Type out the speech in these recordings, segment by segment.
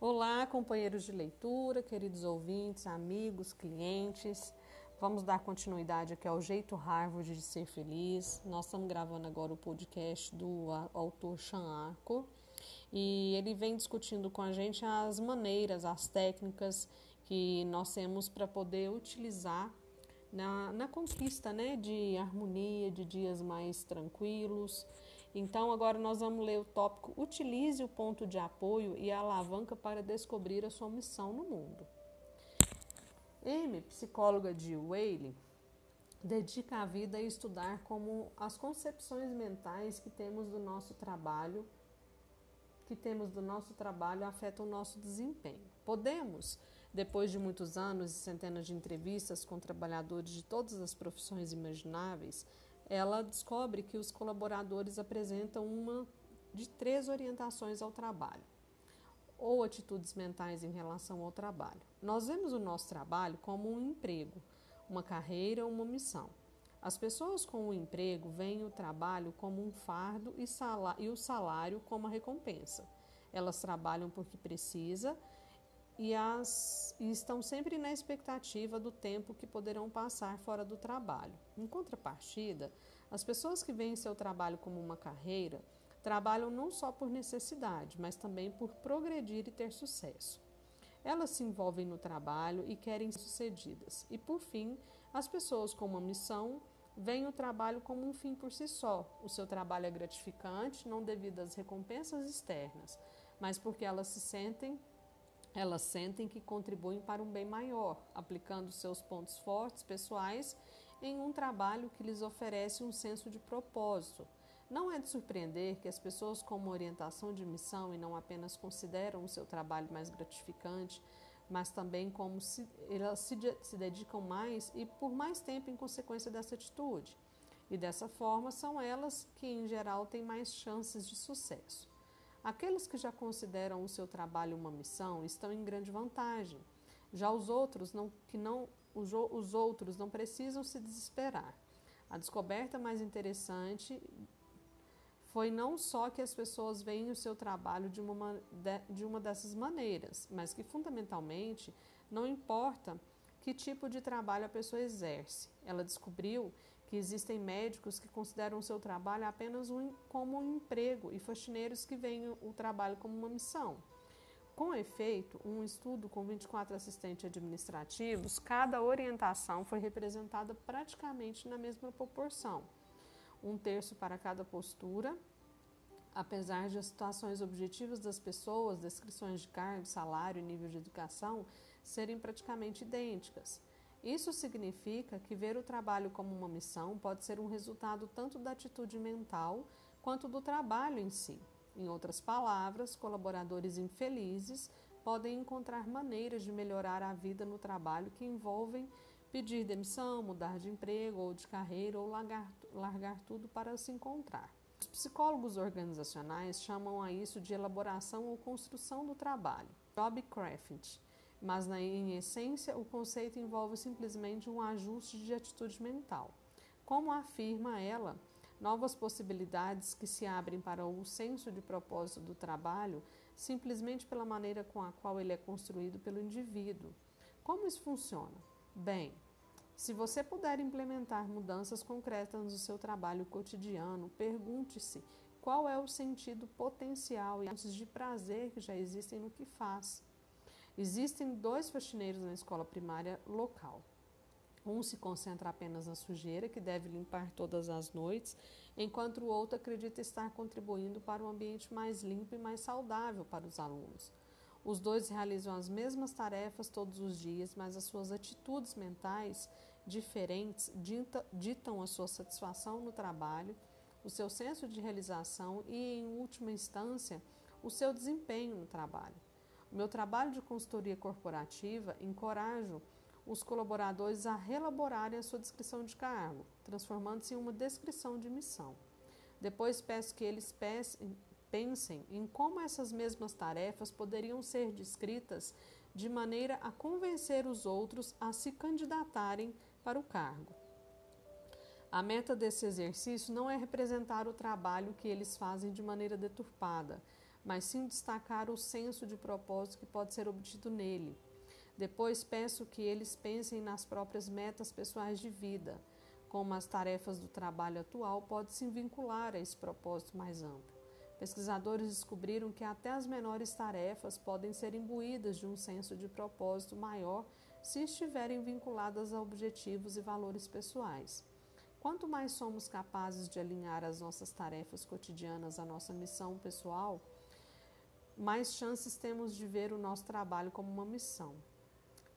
Olá, companheiros de leitura, queridos ouvintes, amigos, clientes. Vamos dar continuidade aqui ao jeito Harvard de ser feliz. Nós estamos gravando agora o podcast do autor Sean Arco e ele vem discutindo com a gente as maneiras, as técnicas que nós temos para poder utilizar na, na conquista né, de harmonia, de dias mais tranquilos então, agora nós vamos ler o tópico Utilize o ponto de apoio e a alavanca para descobrir a sua missão no mundo. Amy, psicóloga de Whaley, dedica a vida a estudar como as concepções mentais que temos do nosso trabalho que temos do nosso trabalho afetam o nosso desempenho. Podemos, depois de muitos anos e centenas de entrevistas com trabalhadores de todas as profissões imagináveis, ela descobre que os colaboradores apresentam uma de três orientações ao trabalho, ou atitudes mentais em relação ao trabalho. Nós vemos o nosso trabalho como um emprego, uma carreira ou uma missão. As pessoas com o emprego veem o trabalho como um fardo e, e o salário como a recompensa. Elas trabalham porque precisa e, as, e estão sempre na expectativa do tempo que poderão passar fora do trabalho. Em contrapartida, as pessoas que veem seu trabalho como uma carreira trabalham não só por necessidade, mas também por progredir e ter sucesso. Elas se envolvem no trabalho e querem ser sucedidas. E por fim, as pessoas com uma missão veem o trabalho como um fim por si só. O seu trabalho é gratificante, não devido às recompensas externas, mas porque elas se sentem elas sentem que contribuem para um bem maior, aplicando seus pontos fortes pessoais em um trabalho que lhes oferece um senso de propósito. Não é de surpreender que as pessoas com uma orientação de missão e não apenas consideram o seu trabalho mais gratificante, mas também como se elas se, se dedicam mais e por mais tempo em consequência dessa atitude. E dessa forma são elas que, em geral, têm mais chances de sucesso. Aqueles que já consideram o seu trabalho uma missão estão em grande vantagem. Já os outros não, que não, os, os outros não precisam se desesperar. A descoberta mais interessante foi não só que as pessoas veem o seu trabalho de uma, de uma dessas maneiras, mas que fundamentalmente não importa que tipo de trabalho a pessoa exerce. Ela descobriu que existem médicos que consideram o seu trabalho apenas um, como um emprego e faxineiros que veem o trabalho como uma missão. Com efeito, um estudo com 24 assistentes administrativos, cada orientação foi representada praticamente na mesma proporção. Um terço para cada postura, apesar de as situações objetivas das pessoas, descrições de cargo, salário e nível de educação serem praticamente idênticas. Isso significa que ver o trabalho como uma missão pode ser um resultado tanto da atitude mental quanto do trabalho em si. Em outras palavras, colaboradores infelizes podem encontrar maneiras de melhorar a vida no trabalho que envolvem pedir demissão, mudar de emprego ou de carreira ou largar, largar tudo para se encontrar. Os psicólogos organizacionais chamam a isso de elaboração ou construção do trabalho. Job Crafting mas na, em essência o conceito envolve simplesmente um ajuste de atitude mental. Como afirma ela, novas possibilidades que se abrem para o senso de propósito do trabalho simplesmente pela maneira com a qual ele é construído pelo indivíduo. Como isso funciona? Bem, se você puder implementar mudanças concretas no seu trabalho cotidiano, pergunte-se qual é o sentido potencial e de prazer que já existem no que faz. Existem dois faxineiros na escola primária local. Um se concentra apenas na sujeira, que deve limpar todas as noites, enquanto o outro acredita estar contribuindo para um ambiente mais limpo e mais saudável para os alunos. Os dois realizam as mesmas tarefas todos os dias, mas as suas atitudes mentais diferentes ditam a sua satisfação no trabalho, o seu senso de realização e, em última instância, o seu desempenho no trabalho. Meu trabalho de consultoria corporativa encorajo os colaboradores a reelaborarem a sua descrição de cargo, transformando-se em uma descrição de missão. Depois peço que eles pensem em como essas mesmas tarefas poderiam ser descritas de maneira a convencer os outros a se candidatarem para o cargo. A meta desse exercício não é representar o trabalho que eles fazem de maneira deturpada, mas sim destacar o senso de propósito que pode ser obtido nele. Depois peço que eles pensem nas próprias metas pessoais de vida, como as tarefas do trabalho atual podem se vincular a esse propósito mais amplo. Pesquisadores descobriram que até as menores tarefas podem ser imbuídas de um senso de propósito maior se estiverem vinculadas a objetivos e valores pessoais. Quanto mais somos capazes de alinhar as nossas tarefas cotidianas à nossa missão pessoal, mais chances temos de ver o nosso trabalho como uma missão.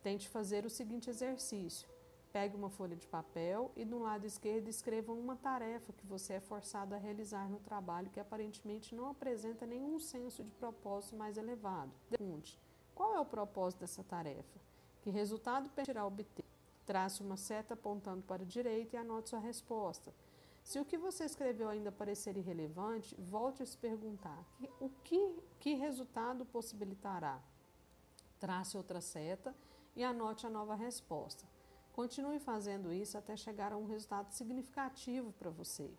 Tente fazer o seguinte exercício: pegue uma folha de papel e no lado esquerdo escreva uma tarefa que você é forçado a realizar no trabalho que aparentemente não apresenta nenhum senso de propósito mais elevado. Pergunte: qual é o propósito dessa tarefa? Que resultado permitirá obter? Trace uma seta apontando para a direita e anote sua resposta. Se o que você escreveu ainda parecer irrelevante, volte a se perguntar: o que, que resultado possibilitará? Trace outra seta e anote a nova resposta. Continue fazendo isso até chegar a um resultado significativo para você.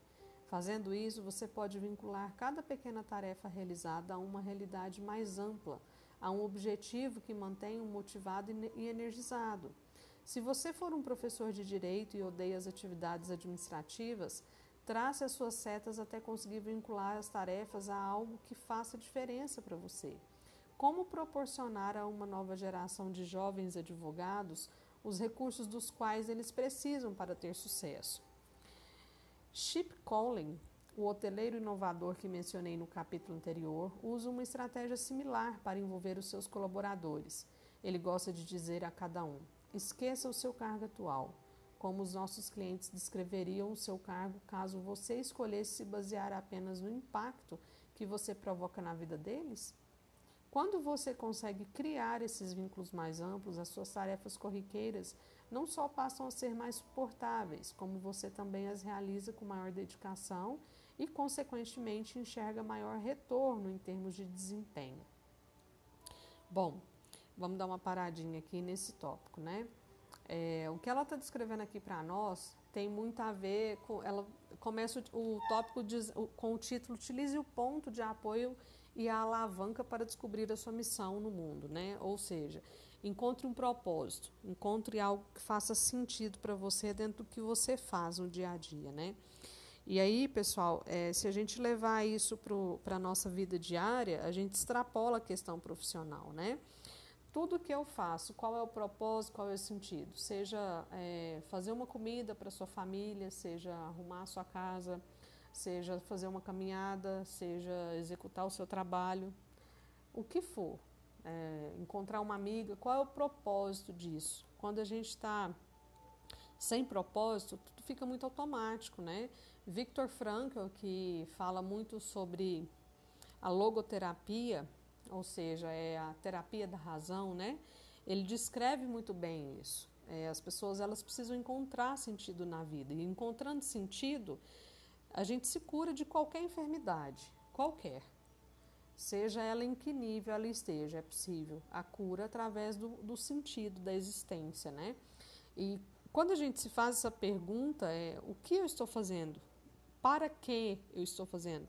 Fazendo isso, você pode vincular cada pequena tarefa realizada a uma realidade mais ampla, a um objetivo que mantenha o motivado e energizado. Se você for um professor de direito e odeia as atividades administrativas, trace as suas setas até conseguir vincular as tarefas a algo que faça diferença para você. Como proporcionar a uma nova geração de jovens advogados os recursos dos quais eles precisam para ter sucesso? Chip Collin, o hoteleiro inovador que mencionei no capítulo anterior, usa uma estratégia similar para envolver os seus colaboradores. Ele gosta de dizer a cada um: esqueça o seu cargo atual. Como os nossos clientes descreveriam o seu cargo caso você escolhesse se basear apenas no impacto que você provoca na vida deles? Quando você consegue criar esses vínculos mais amplos, as suas tarefas corriqueiras não só passam a ser mais suportáveis, como você também as realiza com maior dedicação e, consequentemente, enxerga maior retorno em termos de desempenho. Bom, vamos dar uma paradinha aqui nesse tópico, né? É, o que ela está descrevendo aqui para nós tem muito a ver com. Ela começa o, o tópico diz, o, com o título Utilize o ponto de apoio e a alavanca para descobrir a sua missão no mundo, né? Ou seja, encontre um propósito, encontre algo que faça sentido para você dentro do que você faz no dia a dia, né? E aí, pessoal, é, se a gente levar isso para a nossa vida diária, a gente extrapola a questão profissional, né? Tudo que eu faço, qual é o propósito, qual é o sentido? Seja é, fazer uma comida para sua família, seja arrumar a sua casa, seja fazer uma caminhada, seja executar o seu trabalho, o que for. É, encontrar uma amiga, qual é o propósito disso? Quando a gente está sem propósito, tudo fica muito automático, né? Victor Frankl, que fala muito sobre a logoterapia, ou seja, é a terapia da razão, né? Ele descreve muito bem isso. É, as pessoas elas precisam encontrar sentido na vida e encontrando sentido, a gente se cura de qualquer enfermidade, qualquer. Seja ela em que nível ela esteja, é possível a cura através do, do sentido da existência, né? E quando a gente se faz essa pergunta, é o que eu estou fazendo? Para que eu estou fazendo?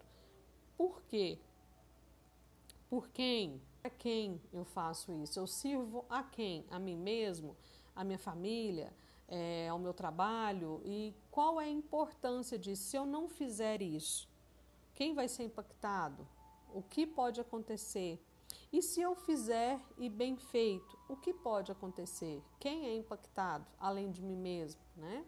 Por quê? Por quem? Para quem eu faço isso? Eu sirvo a quem? A mim mesmo? A minha família? é, ao meu trabalho e qual é a importância disso? Se eu não fizer isso, quem vai ser impactado? O que pode acontecer? E se eu fizer e bem feito, o que pode acontecer? Quem é impactado, além de mim mesmo, né?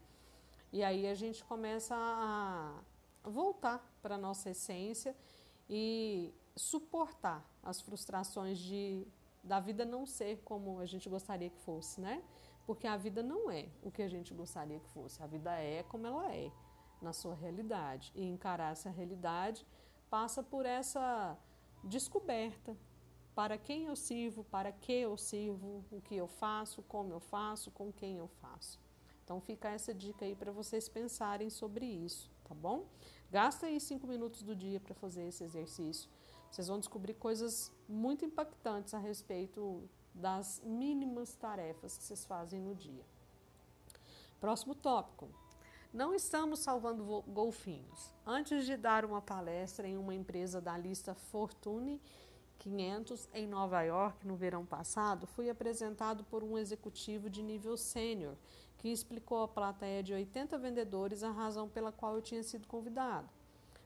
E aí a gente começa a voltar para a nossa essência e suportar as frustrações de da vida não ser como a gente gostaria que fosse, né? Porque a vida não é o que a gente gostaria que fosse. A vida é como ela é, na sua realidade. E encarar essa realidade passa por essa descoberta. Para quem eu sirvo, para que eu sirvo, o que eu faço, como eu faço, com quem eu faço. Então fica essa dica aí para vocês pensarem sobre isso, tá bom? Gasta aí cinco minutos do dia para fazer esse exercício. Vocês vão descobrir coisas muito impactantes a respeito das mínimas tarefas que vocês fazem no dia. Próximo tópico. Não estamos salvando golfinhos. Antes de dar uma palestra em uma empresa da lista Fortune 500 em Nova York no verão passado, fui apresentado por um executivo de nível sênior que explicou à plateia de 80 vendedores a razão pela qual eu tinha sido convidado.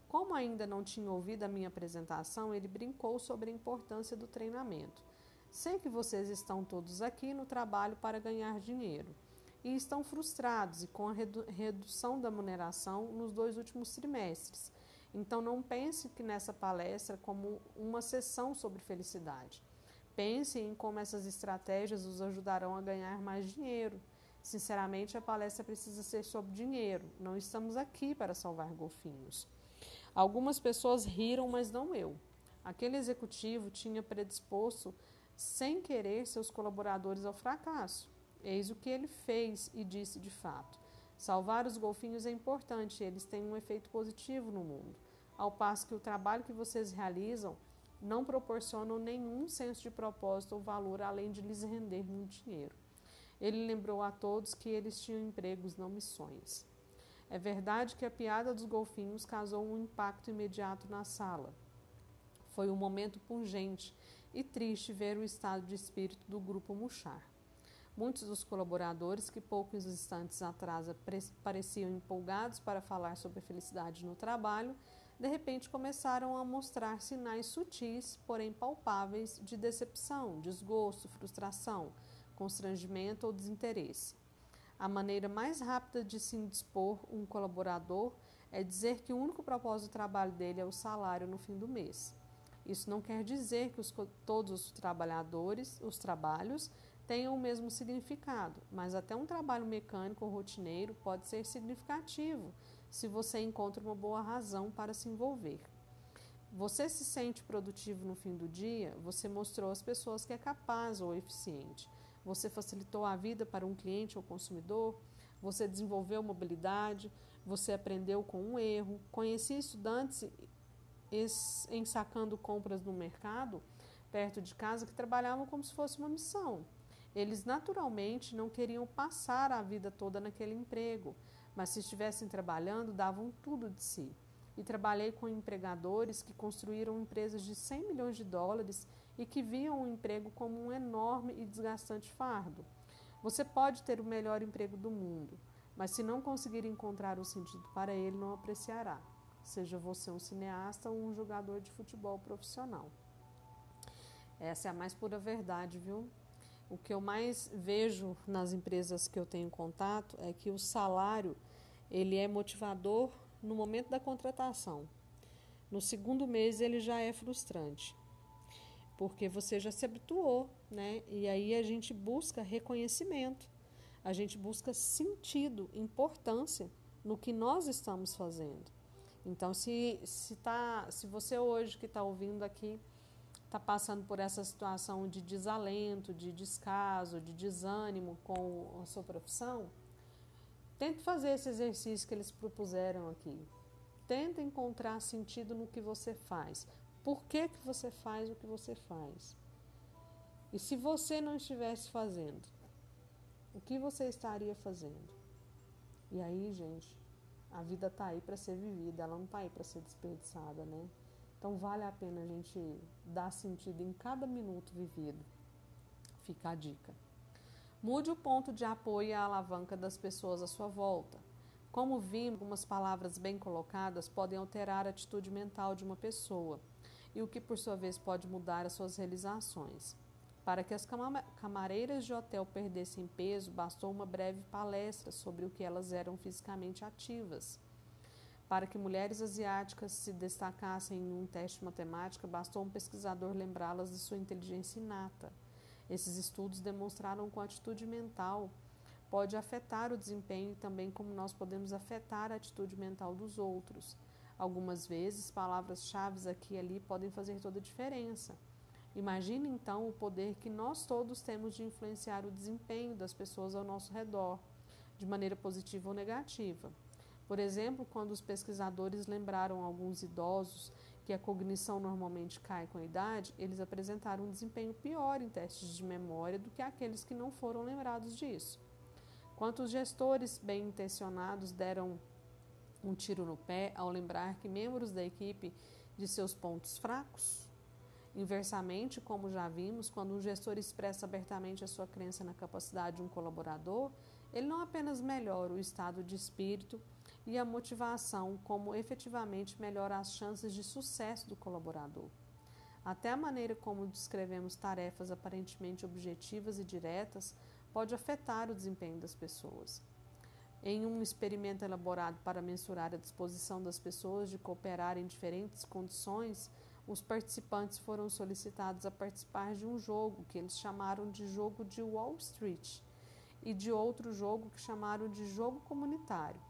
Como ainda não tinha ouvido a minha apresentação, ele brincou sobre a importância do treinamento. Sei que vocês estão todos aqui no trabalho para ganhar dinheiro e estão frustrados e com a redu redução da remuneração nos dois últimos trimestres. Então não pense que nessa palestra como uma sessão sobre felicidade. Pense em como essas estratégias os ajudarão a ganhar mais dinheiro. Sinceramente, a palestra precisa ser sobre dinheiro. Não estamos aqui para salvar golfinhos. Algumas pessoas riram, mas não eu. Aquele executivo tinha predisposto, sem querer, seus colaboradores ao fracasso. Eis o que ele fez e disse de fato. Salvar os golfinhos é importante, eles têm um efeito positivo no mundo, ao passo que o trabalho que vocês realizam não proporciona nenhum senso de propósito ou valor além de lhes render muito dinheiro. Ele lembrou a todos que eles tinham empregos, não missões. É verdade que a piada dos golfinhos causou um impacto imediato na sala. Foi um momento pungente e triste ver o estado de espírito do grupo murchar. Muitos dos colaboradores, que poucos instantes atrás pareciam empolgados para falar sobre felicidade no trabalho, de repente começaram a mostrar sinais sutis, porém palpáveis, de decepção, desgosto, frustração, constrangimento ou desinteresse. A maneira mais rápida de se indispor um colaborador é dizer que o único propósito do trabalho dele é o salário no fim do mês. Isso não quer dizer que os, todos os trabalhadores, os trabalhos, tenham o mesmo significado, mas até um trabalho mecânico ou rotineiro pode ser significativo se você encontra uma boa razão para se envolver. Você se sente produtivo no fim do dia, você mostrou às pessoas que é capaz ou eficiente. Você facilitou a vida para um cliente ou consumidor, você desenvolveu mobilidade, você aprendeu com um erro. Conheci estudantes ensacando compras no mercado perto de casa que trabalhavam como se fosse uma missão. Eles naturalmente não queriam passar a vida toda naquele emprego, mas se estivessem trabalhando, davam tudo de si. E trabalhei com empregadores que construíram empresas de 100 milhões de dólares e que viam o emprego como um enorme e desgastante fardo. Você pode ter o melhor emprego do mundo, mas se não conseguir encontrar o sentido para ele, não apreciará. Seja você um cineasta ou um jogador de futebol profissional. Essa é a mais pura verdade, viu? o que eu mais vejo nas empresas que eu tenho contato é que o salário ele é motivador no momento da contratação. No segundo mês ele já é frustrante, porque você já se habituou, né? E aí a gente busca reconhecimento, a gente busca sentido, importância no que nós estamos fazendo. Então, se, se, tá, se você hoje que está ouvindo aqui está passando por essa situação de desalento, de descaso, de desânimo com a sua profissão, tente fazer esse exercício que eles propuseram aqui. Tenta encontrar sentido no que você faz. Por que, que você faz o que você faz? E se você não estivesse fazendo, o que você estaria fazendo? E aí, gente, a vida está aí para ser vivida, ela não está aí para ser desperdiçada, né? Então vale a pena a gente dar sentido em cada minuto vivido. Fica a dica. Mude o ponto de apoio e a alavanca das pessoas à sua volta. Como vimos, algumas palavras bem colocadas podem alterar a atitude mental de uma pessoa, e o que por sua vez pode mudar as suas realizações. Para que as camareiras de hotel perdessem peso, bastou uma breve palestra sobre o que elas eram fisicamente ativas. Para que mulheres asiáticas se destacassem em um teste de matemática, bastou um pesquisador lembrá-las de sua inteligência inata. Esses estudos demonstraram que a atitude mental pode afetar o desempenho e também como nós podemos afetar a atitude mental dos outros. Algumas vezes, palavras-chave aqui e ali podem fazer toda a diferença. Imagine então o poder que nós todos temos de influenciar o desempenho das pessoas ao nosso redor, de maneira positiva ou negativa. Por exemplo, quando os pesquisadores lembraram alguns idosos que a cognição normalmente cai com a idade, eles apresentaram um desempenho pior em testes de memória do que aqueles que não foram lembrados disso. Quantos gestores bem intencionados deram um tiro no pé ao lembrar que membros da equipe de seus pontos fracos? Inversamente, como já vimos, quando um gestor expressa abertamente a sua crença na capacidade de um colaborador, ele não apenas melhora o estado de espírito e a motivação, como efetivamente melhora as chances de sucesso do colaborador. Até a maneira como descrevemos tarefas aparentemente objetivas e diretas pode afetar o desempenho das pessoas. Em um experimento elaborado para mensurar a disposição das pessoas de cooperar em diferentes condições, os participantes foram solicitados a participar de um jogo que eles chamaram de jogo de Wall Street e de outro jogo que chamaram de jogo comunitário.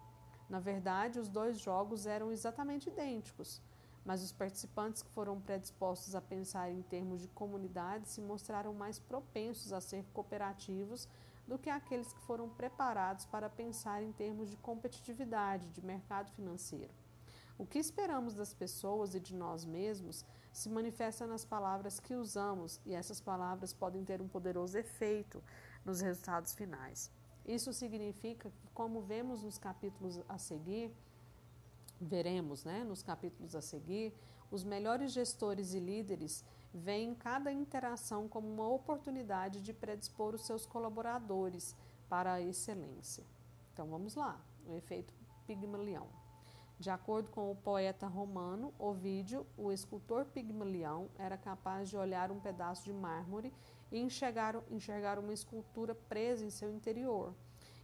Na verdade, os dois jogos eram exatamente idênticos, mas os participantes que foram predispostos a pensar em termos de comunidade se mostraram mais propensos a ser cooperativos do que aqueles que foram preparados para pensar em termos de competitividade, de mercado financeiro. O que esperamos das pessoas e de nós mesmos se manifesta nas palavras que usamos, e essas palavras podem ter um poderoso efeito nos resultados finais. Isso significa que, como vemos nos capítulos a seguir, veremos né, nos capítulos a seguir, os melhores gestores e líderes veem cada interação como uma oportunidade de predispor os seus colaboradores para a excelência. Então vamos lá, o efeito Pigmalião. De acordo com o poeta romano Ovídio, o escultor Pigmalião era capaz de olhar um pedaço de mármore e enxergar, enxergar uma escultura presa em seu interior.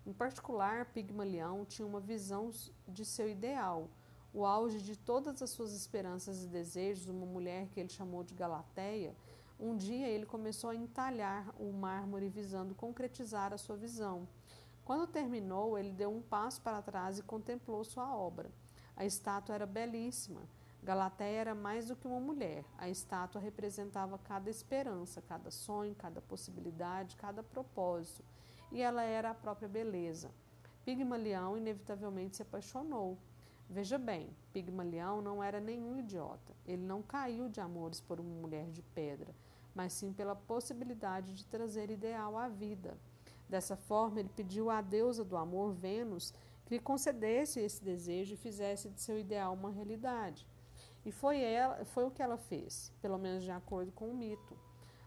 Em particular, Pigmalião tinha uma visão de seu ideal, o auge de todas as suas esperanças e desejos, uma mulher que ele chamou de Galateia. Um dia ele começou a entalhar o mármore visando concretizar a sua visão. Quando terminou, ele deu um passo para trás e contemplou sua obra. A estátua era belíssima. Galateia era mais do que uma mulher. A estátua representava cada esperança, cada sonho, cada possibilidade, cada propósito. E ela era a própria beleza. Pigmalião inevitavelmente se apaixonou. Veja bem, Pigmalião não era nenhum idiota. Ele não caiu de amores por uma mulher de pedra, mas sim pela possibilidade de trazer ideal à vida. Dessa forma, ele pediu à deusa do amor, Vênus, que lhe concedesse esse desejo e fizesse de seu ideal uma realidade. E foi, ela, foi o que ela fez, pelo menos de acordo com o mito.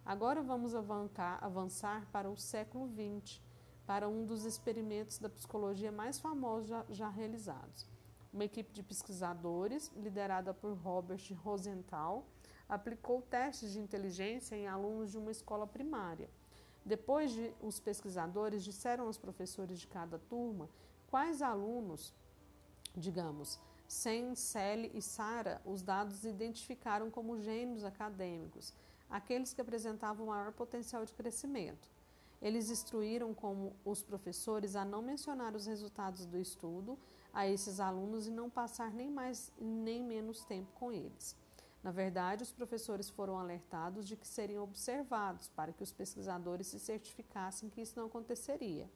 Agora vamos avancar, avançar para o século XX, para um dos experimentos da psicologia mais famosos já, já realizados. Uma equipe de pesquisadores, liderada por Robert Rosenthal, aplicou testes de inteligência em alunos de uma escola primária. Depois de os pesquisadores disseram aos professores de cada turma Quais alunos, digamos, Sen, Sally e Sara, os dados identificaram como gênios acadêmicos, aqueles que apresentavam maior potencial de crescimento. Eles instruíram como os professores a não mencionar os resultados do estudo a esses alunos e não passar nem mais nem menos tempo com eles. Na verdade, os professores foram alertados de que seriam observados para que os pesquisadores se certificassem que isso não aconteceria.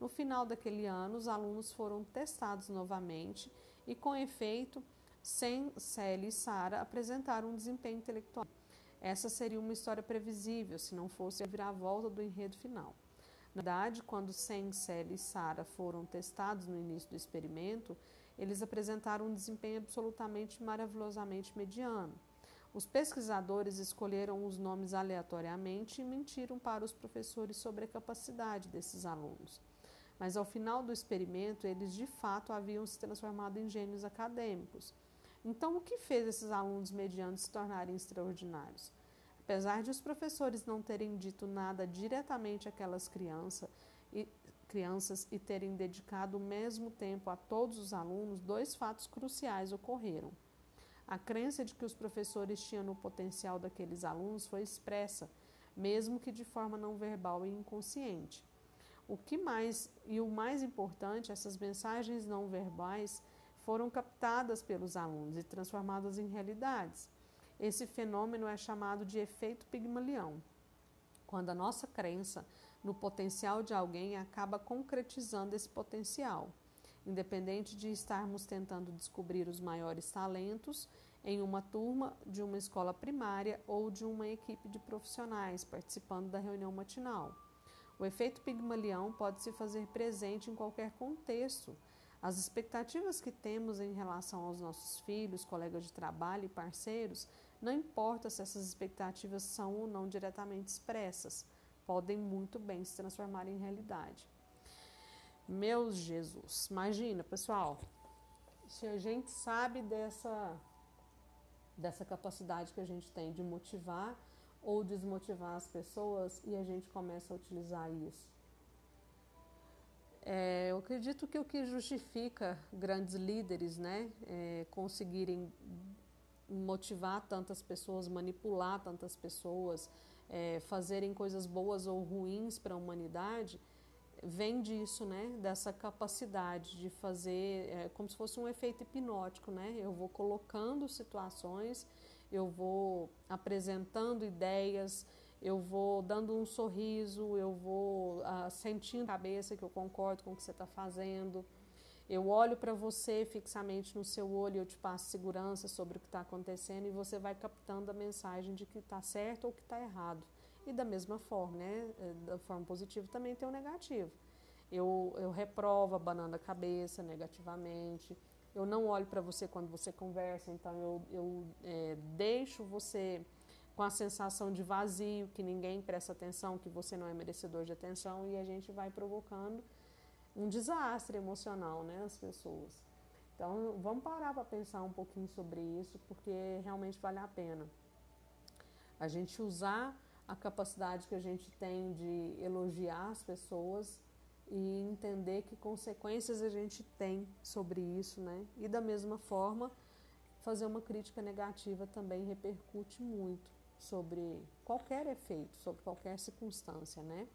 No final daquele ano, os alunos foram testados novamente e, com efeito, Sem, Sally e Sara apresentaram um desempenho intelectual. Essa seria uma história previsível se não fosse a viravolta do enredo final. Na verdade, quando Sen, Sally e Sara foram testados no início do experimento, eles apresentaram um desempenho absolutamente maravilhosamente mediano. Os pesquisadores escolheram os nomes aleatoriamente e mentiram para os professores sobre a capacidade desses alunos mas ao final do experimento eles de fato haviam se transformado em gênios acadêmicos. Então, o que fez esses alunos medianos se tornarem extraordinários? Apesar de os professores não terem dito nada diretamente àquelas criança e, crianças e terem dedicado o mesmo tempo a todos os alunos, dois fatos cruciais ocorreram. A crença de que os professores tinham no potencial daqueles alunos foi expressa, mesmo que de forma não verbal e inconsciente. O que mais e o mais importante, essas mensagens não verbais foram captadas pelos alunos e transformadas em realidades. Esse fenômeno é chamado de efeito Pigmalião. Quando a nossa crença no potencial de alguém acaba concretizando esse potencial, independente de estarmos tentando descobrir os maiores talentos em uma turma de uma escola primária ou de uma equipe de profissionais participando da reunião matinal. O efeito Pigmalião pode se fazer presente em qualquer contexto. As expectativas que temos em relação aos nossos filhos, colegas de trabalho e parceiros Não importa se essas expectativas são ou não diretamente expressas, podem muito bem se transformar em realidade. Meu Jesus, imagina, pessoal, se a gente sabe dessa dessa capacidade que a gente tem de motivar ou desmotivar as pessoas e a gente começa a utilizar isso. É, eu acredito que o que justifica grandes líderes né, é, conseguirem motivar tantas pessoas, manipular tantas pessoas, é, fazerem coisas boas ou ruins para a humanidade, vem disso, né? Dessa capacidade de fazer, é, como se fosse um efeito hipnótico, né? Eu vou colocando situações, eu vou apresentando ideias, eu vou dando um sorriso, eu vou ah, sentindo a cabeça que eu concordo com o que você está fazendo. Eu olho para você fixamente no seu olho, eu te passo segurança sobre o que está acontecendo e você vai captando a mensagem de que está certo ou que está errado. E da mesma forma, né, é, da forma positiva também tem o negativo. Eu, eu reprovo abanando a cabeça negativamente. Eu não olho para você quando você conversa, então eu, eu é, deixo você com a sensação de vazio, que ninguém presta atenção, que você não é merecedor de atenção e a gente vai provocando um desastre emocional né, nas pessoas. Então vamos parar para pensar um pouquinho sobre isso, porque realmente vale a pena. A gente usar a capacidade que a gente tem de elogiar as pessoas e entender que consequências a gente tem sobre isso, né? E da mesma forma, fazer uma crítica negativa também repercute muito sobre qualquer efeito, sobre qualquer circunstância, né?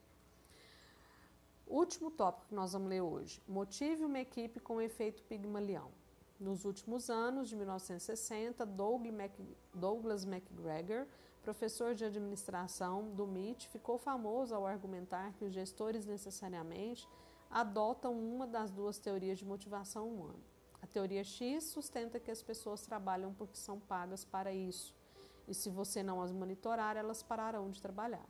Último tópico que nós vamos ler hoje: motive uma equipe com efeito Pigmalião. Nos últimos anos de 1960, Douglas MacGregor professor de administração do MIT, ficou famoso ao argumentar que os gestores necessariamente adotam uma das duas teorias de motivação humana. A teoria X sustenta que as pessoas trabalham porque são pagas para isso, e se você não as monitorar, elas pararão de trabalhar.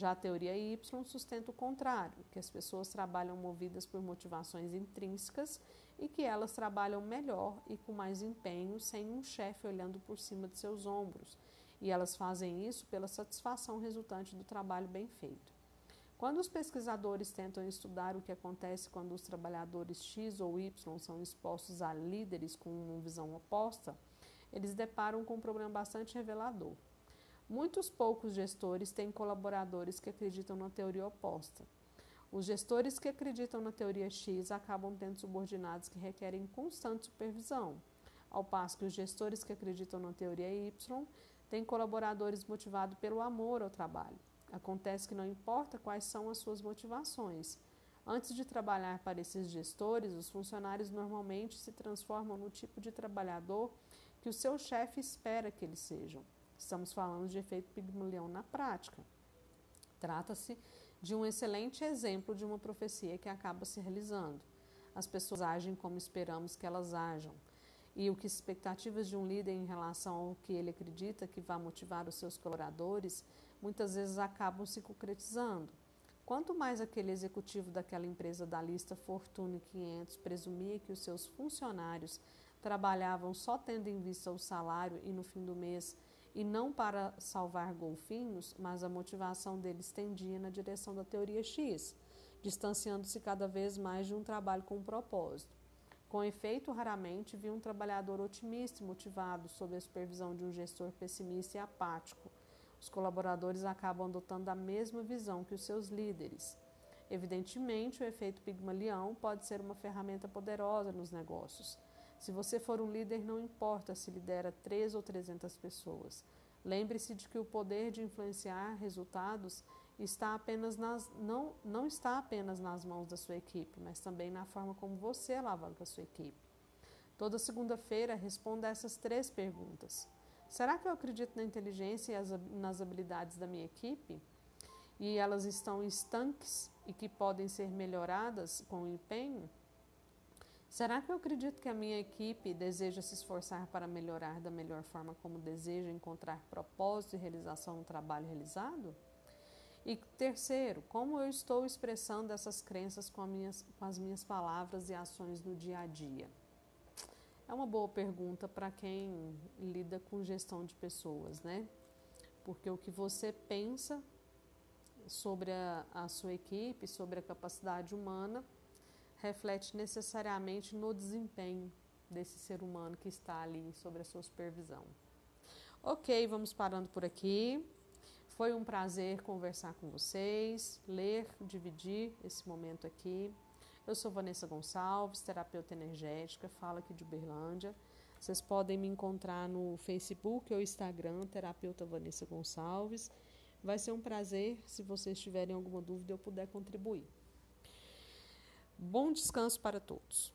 Já a teoria Y sustenta o contrário, que as pessoas trabalham movidas por motivações intrínsecas e que elas trabalham melhor e com mais empenho sem um chefe olhando por cima de seus ombros e elas fazem isso pela satisfação resultante do trabalho bem feito. Quando os pesquisadores tentam estudar o que acontece quando os trabalhadores X ou Y são expostos a líderes com uma visão oposta, eles deparam com um problema bastante revelador. Muitos poucos gestores têm colaboradores que acreditam na teoria oposta. Os gestores que acreditam na teoria X acabam tendo subordinados que requerem constante supervisão, ao passo que os gestores que acreditam na teoria Y tem colaboradores motivados pelo amor ao trabalho. Acontece que não importa quais são as suas motivações. Antes de trabalhar para esses gestores, os funcionários normalmente se transformam no tipo de trabalhador que o seu chefe espera que eles sejam. Estamos falando de efeito Pigmalião na prática. Trata-se de um excelente exemplo de uma profecia que acaba se realizando. As pessoas agem como esperamos que elas ajam e o que expectativas de um líder em relação ao que ele acredita que vai motivar os seus colaboradores muitas vezes acabam se concretizando. Quanto mais aquele executivo daquela empresa da lista Fortune 500 presumia que os seus funcionários trabalhavam só tendo em vista o salário e no fim do mês e não para salvar golfinhos, mas a motivação deles tendia na direção da teoria X, distanciando-se cada vez mais de um trabalho com um propósito. Com efeito, raramente vi um trabalhador otimista e motivado sob a supervisão de um gestor pessimista e apático. Os colaboradores acabam adotando a mesma visão que os seus líderes. Evidentemente, o efeito Pigmalião pode ser uma ferramenta poderosa nos negócios. Se você for um líder, não importa se lidera três ou trezentas pessoas. Lembre-se de que o poder de influenciar resultados está apenas nas, não, não está apenas nas mãos da sua equipe, mas também na forma como você alavanca a sua equipe. Toda segunda-feira responda essas três perguntas. Será que eu acredito na inteligência e nas habilidades da minha equipe? E elas estão estanques e que podem ser melhoradas com o empenho? Será que eu acredito que a minha equipe deseja se esforçar para melhorar da melhor forma como deseja encontrar propósito e realização no trabalho realizado? E terceiro, como eu estou expressando essas crenças com, minhas, com as minhas palavras e ações no dia a dia? É uma boa pergunta para quem lida com gestão de pessoas, né? Porque o que você pensa sobre a, a sua equipe, sobre a capacidade humana, reflete necessariamente no desempenho desse ser humano que está ali sob a sua supervisão. Ok, vamos parando por aqui. Foi um prazer conversar com vocês, ler, dividir esse momento aqui. Eu sou Vanessa Gonçalves, terapeuta energética, falo aqui de Uberlândia. Vocês podem me encontrar no Facebook ou Instagram, terapeuta Vanessa Gonçalves. Vai ser um prazer, se vocês tiverem alguma dúvida, eu puder contribuir. Bom descanso para todos.